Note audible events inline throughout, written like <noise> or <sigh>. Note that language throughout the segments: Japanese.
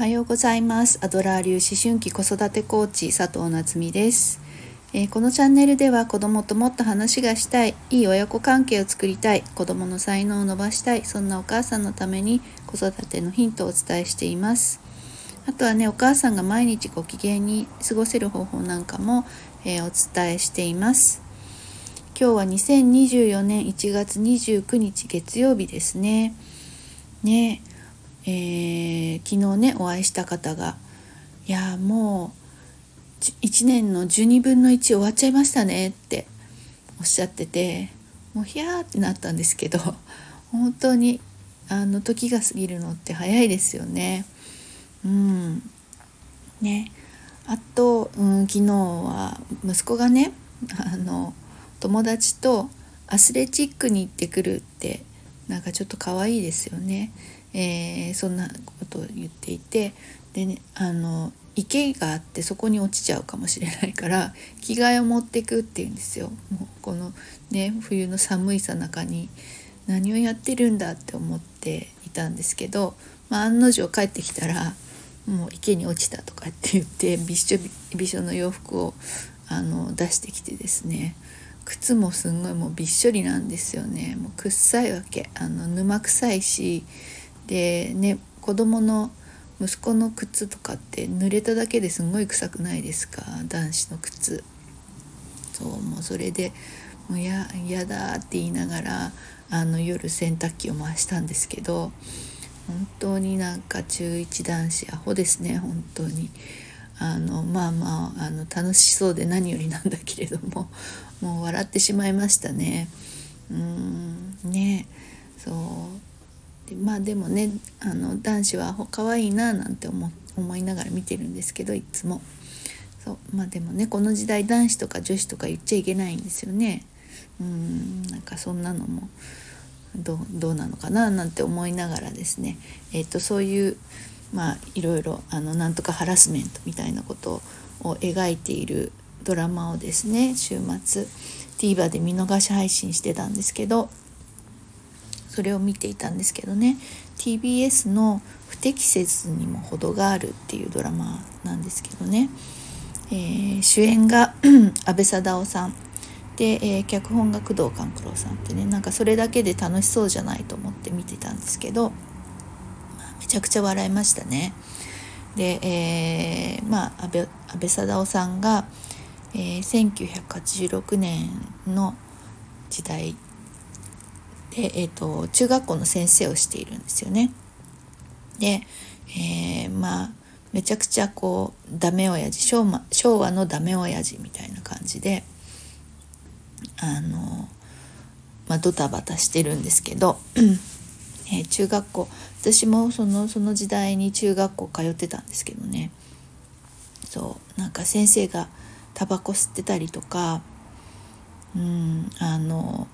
はようございます。アドラー流思春期子育てコーチ佐藤夏実です、えー、このチャンネルでは子供ともっと話がしたいいい親子関係を作りたい子供の才能を伸ばしたいそんなお母さんのために子育てのヒントをお伝えしています。あとはねお母さんが毎日ご機嫌に過ごせる方法なんかも、えー、お伝えしています。今日は2024年1月29日月曜日ですね。ね。えー、昨日ねお会いした方が「いやもう1年の12分の1終わっちゃいましたね」っておっしゃっててもうヒヤーってなったんですけど <laughs> 本当にあの時が過ぎるのって早いですよね。うんねあと、うん、昨日は息子がねあの友達とアスレチックに行ってくるってなんかちょっと可愛いですよね。えー、そんなことを言っていてでねあの池があってそこに落ちちゃうかもしれないから <laughs> 着替えを持っていくっていうんですよ。もうこのね冬の寒いさなかに何をやってるんだって思っていたんですけど、まあ、案の定帰ってきたらもう池に落ちたとかって言って <laughs> びっしょびしょの洋服をあの出してきてですね靴もすんごいもうびっしょりなんですよね。もうくっさいわけ。あの沼臭いしでね子供の息子の靴とかって濡れただけですんごい臭くないですか？男子の靴。そうもうそれでもうや嫌だって言いながらあの夜洗濯機を回したんですけど本当になんか中1男子アホですね本当に。あのまあまああの楽しそうで何よりなんだけれどももう笑ってしまいましたね。うんねそう。でまあでもねあの男子は可愛いななんて思思いながら見てるんですけどいつも。そうまあでもねこの時代男子とか女子とか言っちゃいけないんですよね。うんなんかそんなのもどうなのかななんて思いながらですね、えーと、そういうまあいろいろあのなんとかハラスメントみたいなことを描いているドラマをですね週末 TVer で見逃し配信してたんですけどそれを見ていたんですけどね。TBS の「不適切にも程がある」っていうドラマなんですけどね、えー、主演が <clears throat> 阿部サダヲさん。で、えー、脚本が工藤官九郎さんってね。なんかそれだけで楽しそうじゃないと思って見てたんですけど、まあ、めちゃくちゃ笑いましたね。で、えー、まあ安倍安倍貞夫さんが、えー、1986年の時代で、えーと、中学校の先生をしているんですよね。で、えー、まあめちゃくちゃこうダメ親父昭和昭和のダメ親父みたいな感じであの、まあ、ドタバタしてるんですけど、えー、中学校私もそのその時代に中学校通ってたんですけどねそうなんか先生がタバコ吸ってたりとかうんあの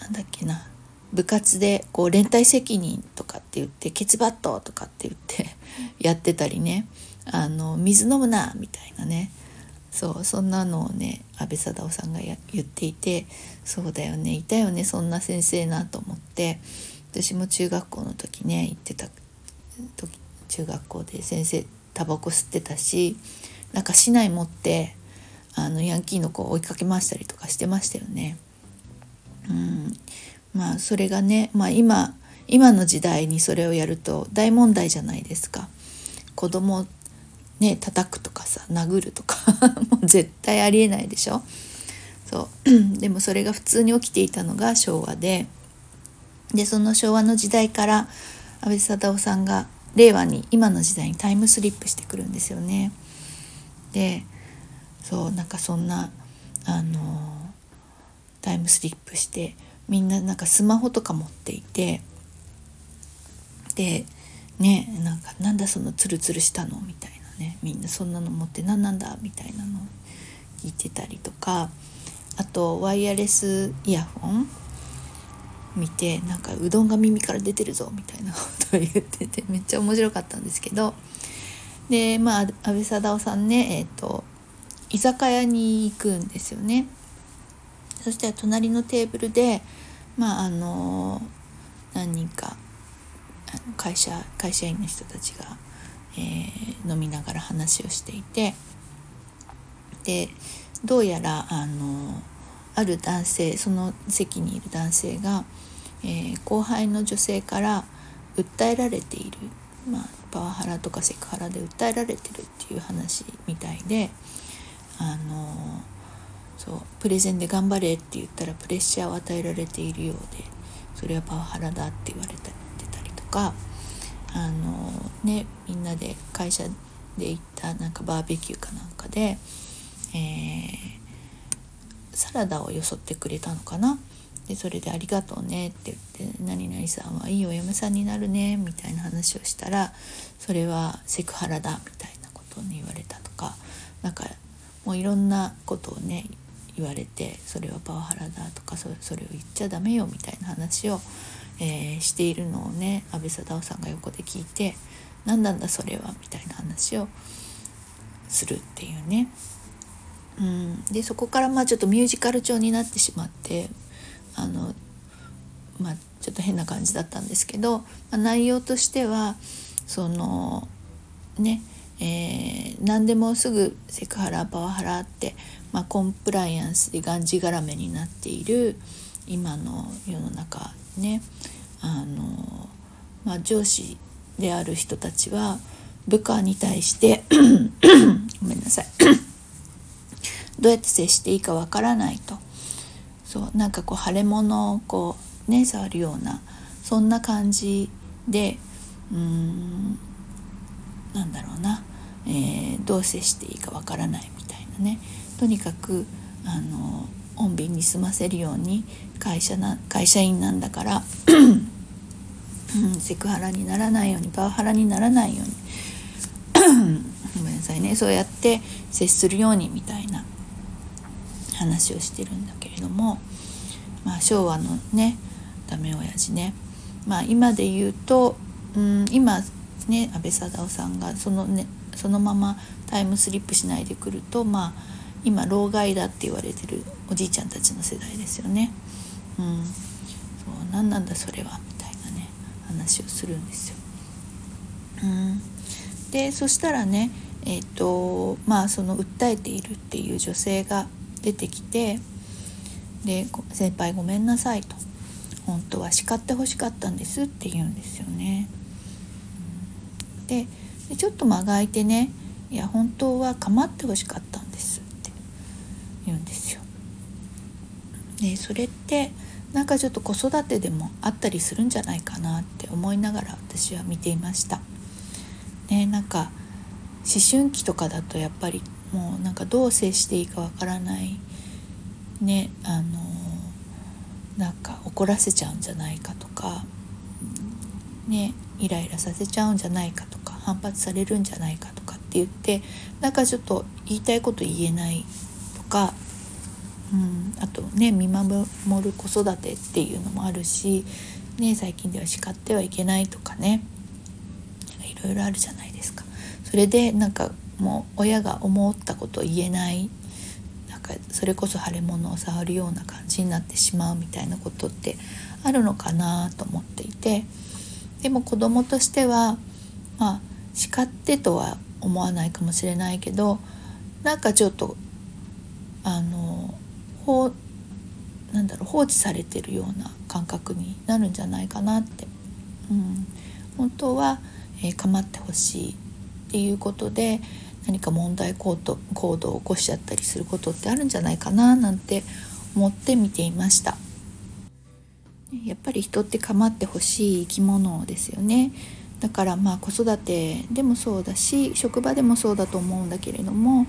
なんだっけな。部活でこう連帯責任とかって言ってケツバットとかって言ってやってたりね。あの水飲むなみたいなね。そうそんなのをね安倍貞夫さんが言っていてそうだよね。いたよねそんな先生なと思って。私も中学校の時ね行ってた時中学校で先生タバコ吸ってたしなんか市内持ってあのヤンキーの子を追いかけ回したりとかしてましたよね。うんまあそれがね、まあ今、今の時代にそれをやると大問題じゃないですか。子供ね叩くとかさ殴るとか <laughs> もう絶対ありえないでしょそう <clears throat> でもそれが普通に起きていたのが昭和ででその昭和の時代から安倍貞夫さんが令和に今の時代にタイムスリップしてくるんですよね。でそうなんかそんなあのタイムスリップしてみんななんかスマホとか持っていてでねなんかなんだそのツルツルしたの？みたいなね。みんなそんなの持って何なんだ？みたいなの聞いてたりとか。あとワイヤレスイヤホン見てなんかうどんが耳から出てるぞみたいなことを言っててめっちゃ面白かったんですけど。でまあ安倍貞夫さんねえっ、ー、と居酒屋に行くんですよね。そして隣のテーブルでまああの何人か会社会社員の人たちが、えー、飲みながら話をしていてでどうやらあのある男性その席にいる男性が、えー、後輩の女性から訴えられている、まあ、パワハラとかセクハラで訴えられてるっていう話みたいであのそうプレゼンで頑張れって言ったらプレッシャーを与えられているようでそれはパワハラだって言われてたりとかあのねみんなで会社で行ったなんかバーベキューかなんかでえー、サラダをよそってくれたのかな？でそれで「ありがとうね」って言って「何々さんはいいお嫁さんになるね」みたいな話をしたらそれはセクハラだみたいなことをね言われたとかなんかもういろんなことをね言われてそれはパワハラだとかそれを言っちゃダメよみたいな話を、えー、しているのをね安倍貞夫さんが横で聞いて「何なんだそれは」みたいな話をするっていうね。うん、でそこからまあちょっとミュージカル調になってしまってあのまあちょっと変な感じだったんですけど、まあ、内容としてはそのねえー、何でもすぐセクハラパワハラって、まあ、コンプライアンスでがんじがらめになっている今の世の中ね。あの、まあ、上司である人たちは部下に対して <coughs> ごめんなさい。<coughs> どうやって接していいかわからないと。そうなんかこう腫れ物をこうね触るようなそんな感じでうーんなんだろうな、えー、どう接していいかわからないみたいなね。とにかくあの穏便に済ませるように会社な会社員なんだから、セクハラにならないようにパワハラにならないようにごめんなさいね。そうやって接するようにみたいな話をしてるんだけれども、まあ、昭和のねダメ親父ね、まあ、今で言うと、うん、今ね安倍貞夫さんがその,、ね、そのままタイムスリップしないでくると、まあ、今老害だって言われてるおじいちゃんたちの世代ですよね。うん、そう何なんだそれはみたいなね話をするんですよ。うん、でそしたらねえっ、ー、とまあその訴えているっていう女性が出てきてで「先輩ごめんなさい」と「本当は叱ってほしかったんです」って言うんですよね。でちょっと間が空いてね「いや本当は構ってほしかった」言うんですよ。でそれってなんかちょっと子育てでもあったりするんじゃないかなって思いながら私は見ていました。ね、なんか思春期とかだとやっぱりもうなんかどう接していいかわからないねあのなんか怒らせちゃうんじゃないかとかねイライラさせちゃうんじゃないかとか反発されるんじゃないかとかって言ってなんかちょっと言いたいこと言えないか、うん、あとね見守る子育てっていうのもあるし、ね、最近では叱ってはいけないとかねいろいろあるじゃないですか。それでなんかもう親が思ったことを言えないなんかそれこそ腫れ物を触るような感じになってしまうみたいなことってあるのかなと思っていてでも子供としてはまあ叱ってとは思わないかもしれないけどなんかちょっとあの放なんだろう放置されてるような感覚になるんじゃないかなって、うん、本当は、えー、構ってほしいっていうことで何か問題行動行動を起こしちゃったりすることってあるんじゃないかななんて思って見ていました。やっぱり人って構ってほしい生き物ですよね。だからまあ子育てでもそうだし職場でもそうだと思うんだけれども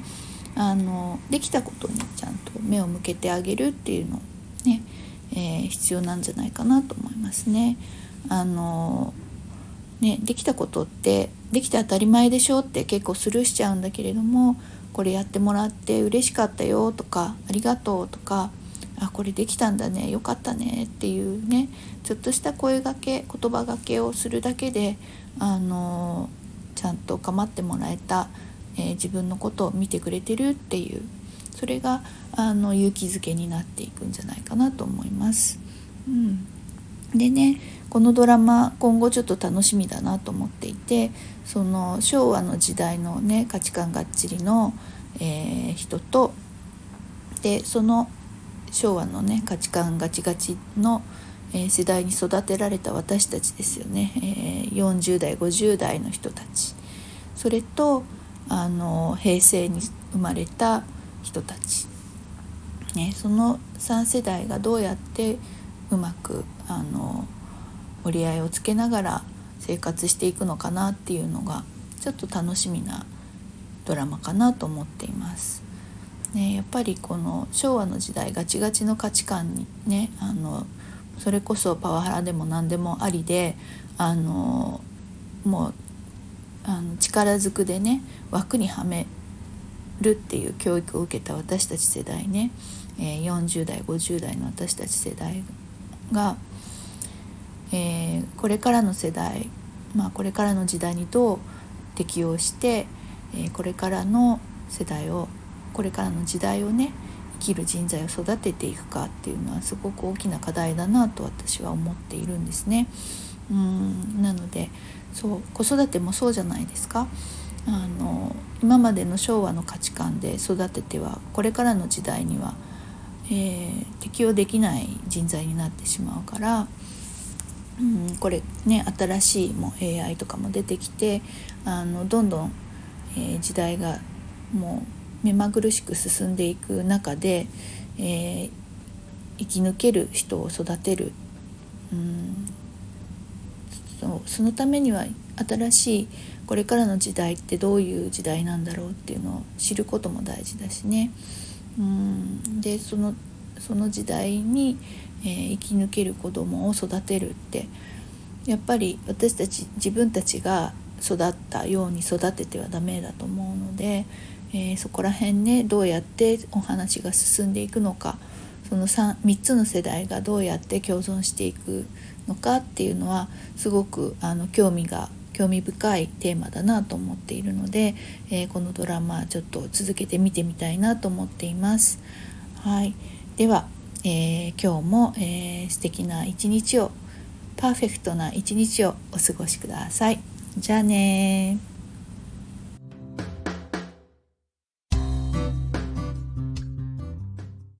あのできたことにちゃんと目を向けてあげるっていうのね、えー、必要なんじゃないかなと思いますね。あのね、できたことってできて当たり前でしょって結構スルーしちゃうんだけれどもこれやってもらって嬉しかったよとかありがとうとかあこれできたんだねよかったねっていうねちょっとした声がけ言葉がけをするだけであのちゃんと構ってもらえた、えー、自分のことを見てくれてるっていうそれがあの勇気づけになっていくんじゃないかなと思います。うん。でねこのドラマ今後ちょっと楽しみだなと思っていてその昭和の時代のね価値観がっちりの、えー、人とでその昭和のね価値観ガチガチの、えー、世代に育てられた私たちですよね、えー、40代50代の人たち。それとあの平成に生まれた人たち、ね、その3世代がどうやってうまくあの折り合いをつけながら生活していくのかなっていうのがちょっと楽しみなドラマかなと思っています。ね、やっぱりこの昭和の時代ガチガチの価値観にねあのそれこそパワハラでも何でもありであのもうあの力ずくでね枠にはめるっていう教育を受けた私たち世代ね、え、40代50代の私たち世代が、えー、これからの世代、まあ、これからの時代にどう適応して、え、これからの世代をこれからの時代をね生きる人材を育てていくかっていうのはすごく大きな課題だなと私は思っているんですね。うんなのでそう子育てもそうじゃないですか。あの今までの昭和の価値観で育ててはこれからの時代にはえー、適応できない人材になってしまうから、うん、これね新しいも AI とかも出てきてあのどんどん、えー、時代がもう目まぐるしく進んでいく中で、えー、生き抜ける人を育てる、うん、そそのためには新しいこれからの時代ってどういう時代なんだろうっていうのを知ることも大事だしね。うんでそのその時代に、えー、生き抜ける子供を育てるってやっぱり私たち自分たちが育ったように育ててはダメだと思うので、えー、そこら辺ねどうやってお話が進んでいくのかその 3, 3つの世代がどうやって共存していくのかっていうのはすごくあの興味が興味深いテーマだなと思っているので、えー、このドラマちょっと続けて見てみたいなと思っています。はい、では、えー、今日も、えー、素敵な一日をパーフェクトな一日をお過ごしください。じゃあね